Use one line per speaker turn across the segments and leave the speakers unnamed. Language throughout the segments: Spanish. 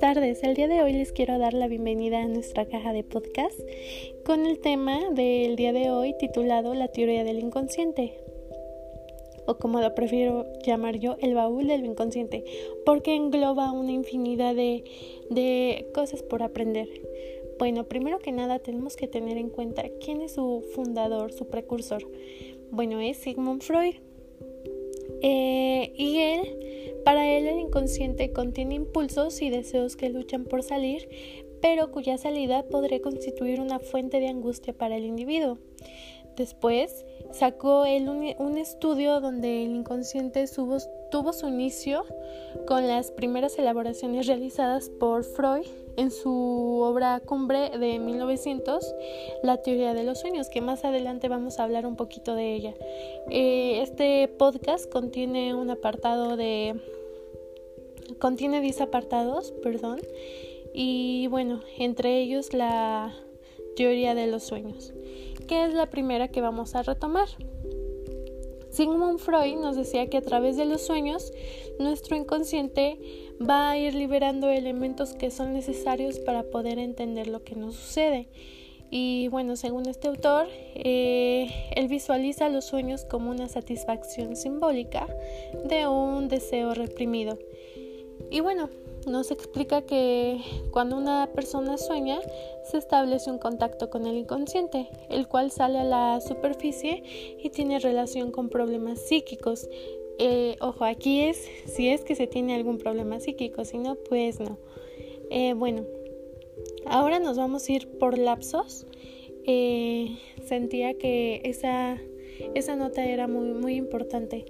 Tardes. El día de hoy les quiero dar la bienvenida a nuestra caja de podcast con el tema del día de hoy titulado La teoría del inconsciente o como lo prefiero llamar yo, el baúl del inconsciente, porque engloba una infinidad de, de cosas por aprender. Bueno, primero que nada tenemos que tener en cuenta quién es su fundador, su precursor. Bueno, es Sigmund Freud. Eh, y él, para él el inconsciente contiene impulsos y deseos que luchan por salir, pero cuya salida podría constituir una fuente de angustia para el individuo. Después sacó un, estudio donde el inconsciente tuvo su inicio con las primeras elaboraciones realizadas por Freud en su obra cumbre de 1900, La teoría de los sueños, que más adelante vamos a hablar un poquito de ella. Eh, este podcast contiene un apartado de... contiene 10 apartados, perdón, y bueno, entre ellos la teoría de los sueños, que es la primera que vamos a retomar. Sigmund Freud nos decía que a través de los sueños nuestro inconsciente va a ir liberando elementos que son necesarios para poder entender lo que nos sucede. Y bueno, según este autor, eh, él visualiza los sueños como una satisfacción simbólica de un deseo reprimido. Y bueno, nos explica que cuando una persona sueña se establece un contacto con el inconsciente, el cual sale a la superficie y tiene relación con problemas psíquicos. Eh, ojo, aquí es si es que se tiene algún problema psíquico, si no, pues no. Eh, bueno, ahora nos vamos a ir por lapsos. Eh, sentía que esa, esa nota era muy, muy importante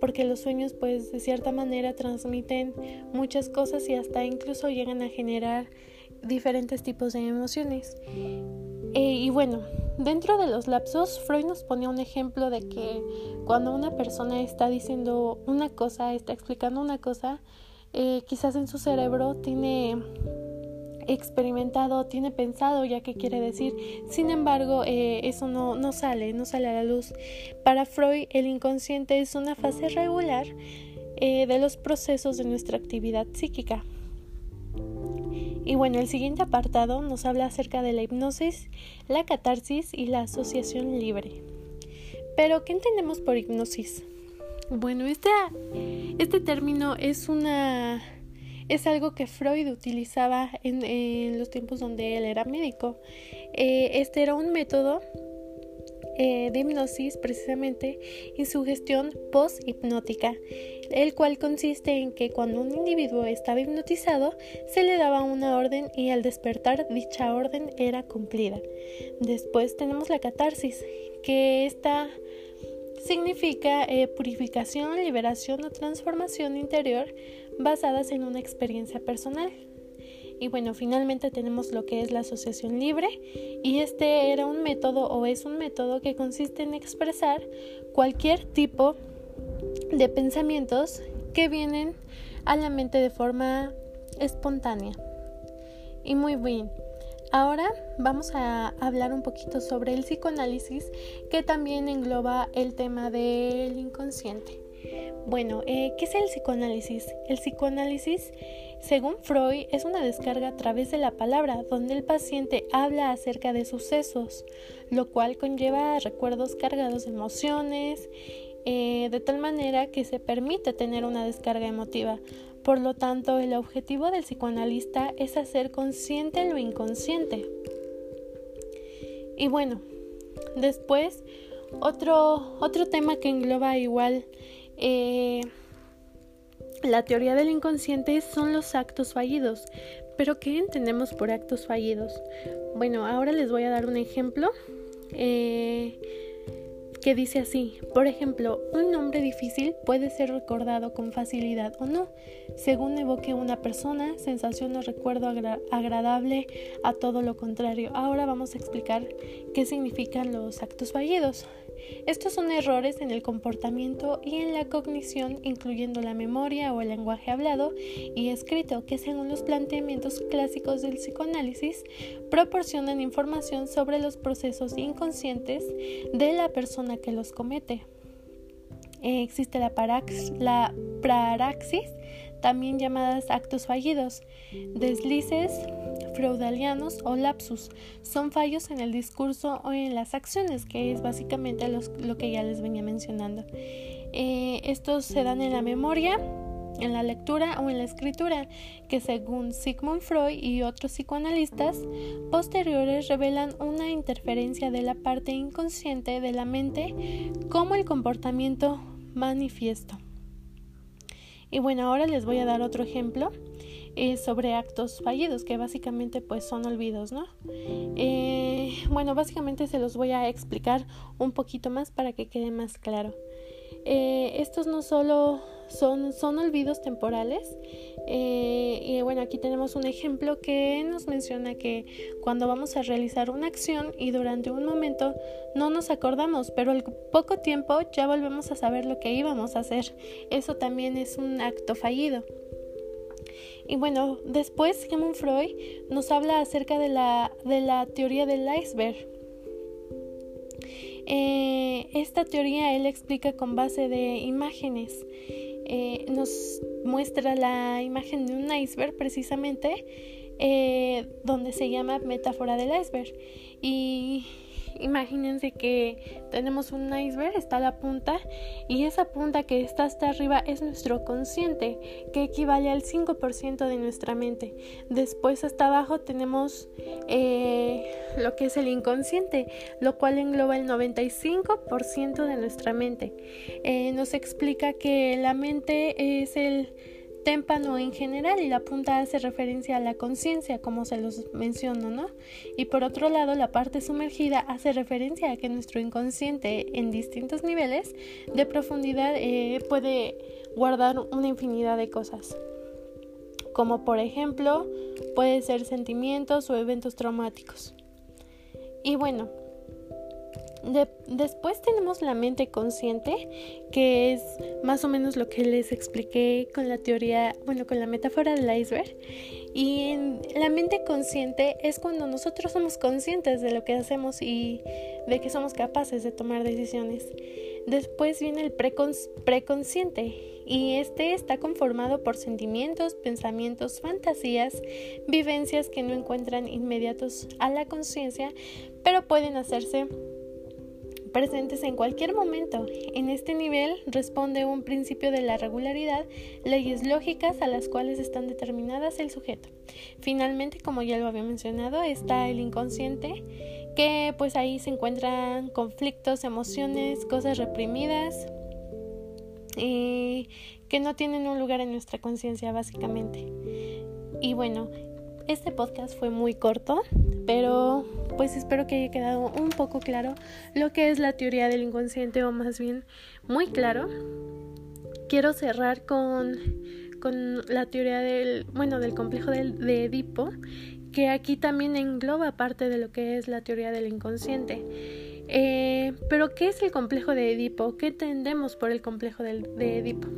porque los sueños pues de cierta manera transmiten muchas cosas y hasta incluso llegan a generar diferentes tipos de emociones. Eh, y bueno, dentro de los lapsos, Freud nos pone un ejemplo de que cuando una persona está diciendo una cosa, está explicando una cosa, eh, quizás en su cerebro tiene experimentado, tiene pensado ya qué quiere decir. Sin embargo, eh, eso no, no sale, no sale a la luz. Para Freud, el inconsciente es una fase regular eh, de los procesos de nuestra actividad psíquica. Y bueno, el siguiente apartado nos habla acerca de la hipnosis, la catarsis y la asociación libre. Pero, ¿qué entendemos por hipnosis? Bueno, este, este término es una es algo que Freud utilizaba en, los tiempos donde él era médico. Eh, este era un método eh, de hipnosis precisamente y su gestión post-hipnótica, el cual consiste en que cuando un individuo estaba hipnotizado se le daba una orden y al despertar dicha orden era cumplida. Después tenemos la catarsis, que esta significa eh, purificación, liberación o transformación interior basadas en una experiencia personal. Y bueno, finalmente tenemos lo que es la asociación libre y este era un método o es un método que consiste en expresar cualquier tipo de pensamientos que vienen a la mente de forma espontánea. Y muy bien, ahora vamos a hablar un poquito sobre el psicoanálisis que también engloba el tema del inconsciente. Bueno, eh, ¿qué es el psicoanálisis? El psicoanálisis, según Freud, es una descarga a través de la palabra, donde el paciente habla acerca de sucesos, lo cual conlleva recuerdos cargados de emociones, eh, de tal manera que se permite tener una descarga emotiva. Por lo tanto, el objetivo del psicoanalista es hacer consciente lo inconsciente. Y bueno, después, otro, otro tema que engloba igual eh, la teoría del inconsciente son los actos fallidos. Pero ¿qué entendemos por actos fallidos? Bueno, ahora les voy a dar un ejemplo. Eh, que dice así, por ejemplo, un nombre difícil puede ser recordado con facilidad o no, según evoque una persona, sensación o recuerdo agradable a todo lo contrario. Ahora vamos a explicar qué significan los actos fallidos. Estos son errores en el comportamiento y en la cognición, incluyendo la memoria o el lenguaje hablado y escrito, que según los planteamientos clásicos del psicoanálisis, proporcionan información sobre los procesos inconscientes de la persona que los comete. eh, existe la, la praxis, también llamadas actos fallidos, deslices freudalianos o lapsus. Son fallos en el discurso o en las acciones, que es básicamente lo que ya les venía mencionando. Eh, estos se dan en la memoria, en la lectura o en la escritura, que según Sigmund Freud y otros psicoanalistas posteriores revelan una interferencia de la parte inconsciente de la mente como el comportamiento manifiesto. Y bueno, ahora les voy a dar otro ejemplo eh, sobre actos fallidos, que básicamente pues son olvidos, ¿no? Eh, bueno, básicamente se los voy a explicar un poquito más para que quede más claro. Eh, estos no solo son, son olvidos temporales. Eh, y bueno, aquí tenemos un ejemplo que nos menciona que cuando vamos a realizar una acción y durante un momento no nos acordamos, pero al poco tiempo ya volvemos a saber lo que íbamos a hacer. Eso también es un acto fallido. Y bueno, después Sigmund Freud nos habla acerca de la, de la teoría del iceberg. Eh, esta teoría él explica con base de imágenes. Eh, nos muestra la imagen de un iceberg precisamente, eh, donde se llama metáfora del iceberg. Y imagínense que tenemos un iceberg, está la punta, y esa punta que está hasta arriba es nuestro consciente, que equivale al 5% de nuestra mente. Después hasta abajo tenemos eh, lo que es el inconsciente, lo cual engloba el 95% de nuestra mente. Eh, nos explica que la mente es el témpano en general y la punta hace referencia a la conciencia, como se los menciono, ¿no? Y por otro lado, la parte sumergida hace referencia a que nuestro inconsciente en distintos niveles de profundidad eh, puede guardar una infinidad de cosas, como por ejemplo puede ser sentimientos o eventos traumáticos. Y bueno, después tenemos la mente consciente, que es más o menos lo que les expliqué con la teoría, bueno, con la metáfora del iceberg. Y la mente consciente es cuando nosotros somos conscientes de lo que hacemos y de que somos capaces de tomar decisiones. Después viene el preconsciente y este está conformado por sentimientos, pensamientos, fantasías, vivencias que no encuentran inmediatos a la conciencia, pero pueden hacerse presentes en cualquier momento. En este nivel responde un principio de la regularidad, leyes lógicas a las cuales están determinadas el sujeto. Finalmente, como ya lo había mencionado, está el inconsciente, que pues ahí se encuentran conflictos, emociones, cosas reprimidas y que no tienen un lugar en nuestra conciencia básicamente. Y bueno, este podcast fue muy corto, pero pues espero que haya quedado un poco claro lo que es la teoría del inconsciente o más bien muy claro. Quiero cerrar con, con la teoría del, bueno, del complejo de Edipo, que aquí también engloba parte de lo que es la teoría del inconsciente. Eh, pero, ¿qué es el complejo de Edipo? ¿Qué entendemos por el complejo de Edipo?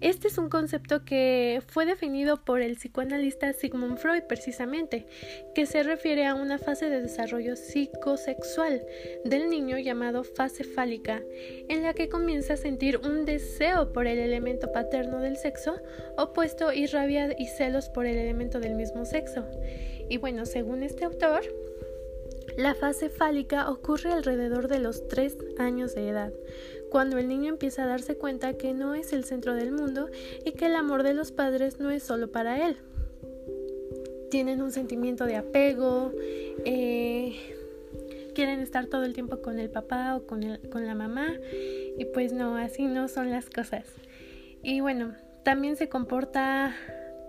Este es un concepto que fue definido por el psicoanalista Sigmund Freud precisamente, que se refiere a una fase de desarrollo psicosexual del niño llamado fase fálica, en la que comienza a sentir un deseo por el elemento paterno del sexo opuesto y rabia y celos por el elemento del mismo sexo. Y bueno, según este autor, la fase fálica ocurre alrededor de los 3 años de edad, cuando el niño empieza a darse cuenta que no es el centro del mundo y que el amor de los padres no es solo para él. Tienen un sentimiento de apego, eh, quieren estar todo el tiempo con el papá o con, con la mamá y pues no, así no son las cosas. Y bueno, también se comporta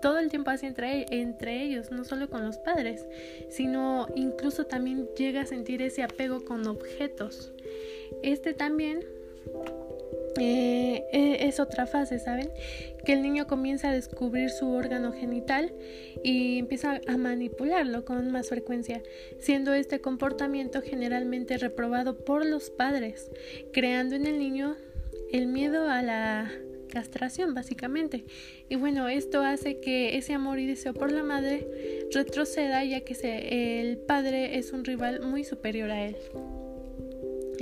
todo el tiempo así entre, entre ellos, no solo con los padres, sino incluso también llega a sentir ese apego con objetos. Este también eh, e, es otra fase, ¿saben? Que el niño comienza a descubrir su órgano genital y empieza a manipularlo con más frecuencia, siendo este comportamiento generalmente reprobado por los padres, creando en el niño el miedo a la castración básicamente. Y bueno, esto hace que ese amor y deseo por la madre retroceda ya que el padre es un rival muy superior a él.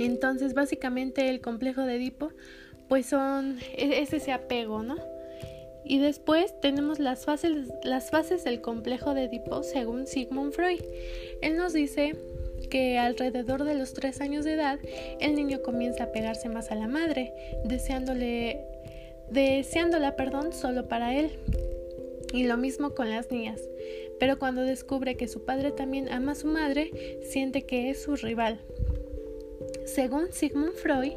Entonces, básicamente el complejo de Edipo, pues son, e-, es ese apego, ¿no? Y después tenemos las fases, las fases del complejo de Edipo según Sigmund Freud. Él nos dice que alrededor de los tres años de edad el niño comienza a pegarse más a la madre, deseándole, deseándola perdón, solo para él. Y lo mismo con las niñas. Pero cuando descubre que su padre también ama a su madre, siente que es su rival. Según Sigmund Freud,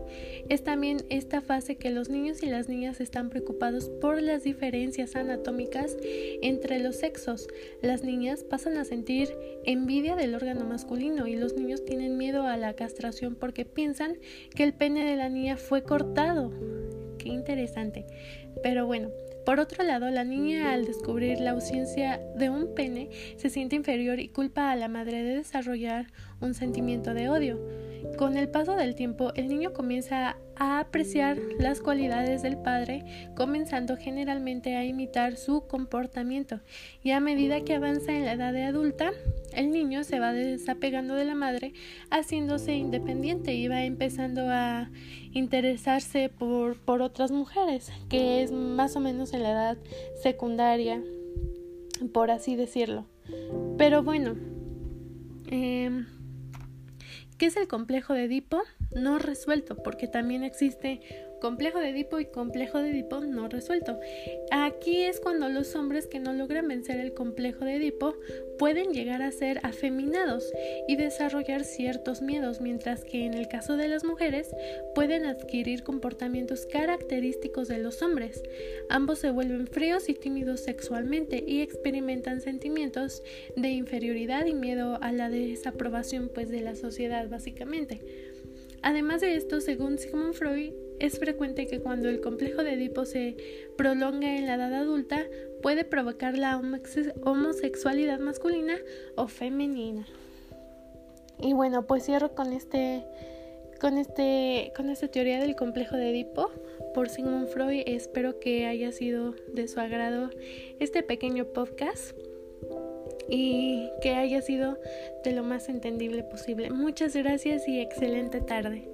es también esta fase que los niños y las niñas están preocupados por las diferencias anatómicas entre los sexos. Las niñas pasan a sentir envidia del órgano masculino y los niños tienen miedo a la castración porque piensan que el pene de la niña fue cortado. Qué interesante. Pero bueno, por otro lado, la niña al descubrir la ausencia de un pene se siente inferior y culpa a la madre de desarrollar un sentimiento de odio. Con el paso del tiempo, el niño comienza a apreciar las cualidades del padre, comenzando generalmente a imitar su comportamiento. Y a medida que avanza en la edad de adulta, el niño se va desapegando de la madre, haciéndose independiente y va empezando a interesarse por, por otras mujeres, que es más o menos en la edad secundaria, por así decirlo. Pero bueno, eh, ¿Qué es el complejo de Edipo? No resuelto, porque también existe complejo de Edipo y complejo de Edipo no resuelto. Aquí es cuando los hombres que no logran vencer el complejo de Edipo pueden llegar a ser afeminados y desarrollar ciertos miedos, mientras que en el caso de las mujeres pueden adquirir comportamientos característicos de los hombres. Ambos se vuelven fríos y tímidos sexualmente y experimentan sentimientos de inferioridad y miedo a la desaprobación pues de la sociedad básicamente. Además de esto, según Sigmund Freud, es frecuente que cuando el complejo de Edipo se prolonga en la edad adulta, puede provocar la homosexualidad masculina o femenina. Y bueno, pues cierro con este con este con esta teoría del complejo de Edipo por Sigmund Freud. Espero que haya sido de su agrado este pequeño podcast y que haya sido de lo más entendible posible. Muchas gracias y excelente tarde.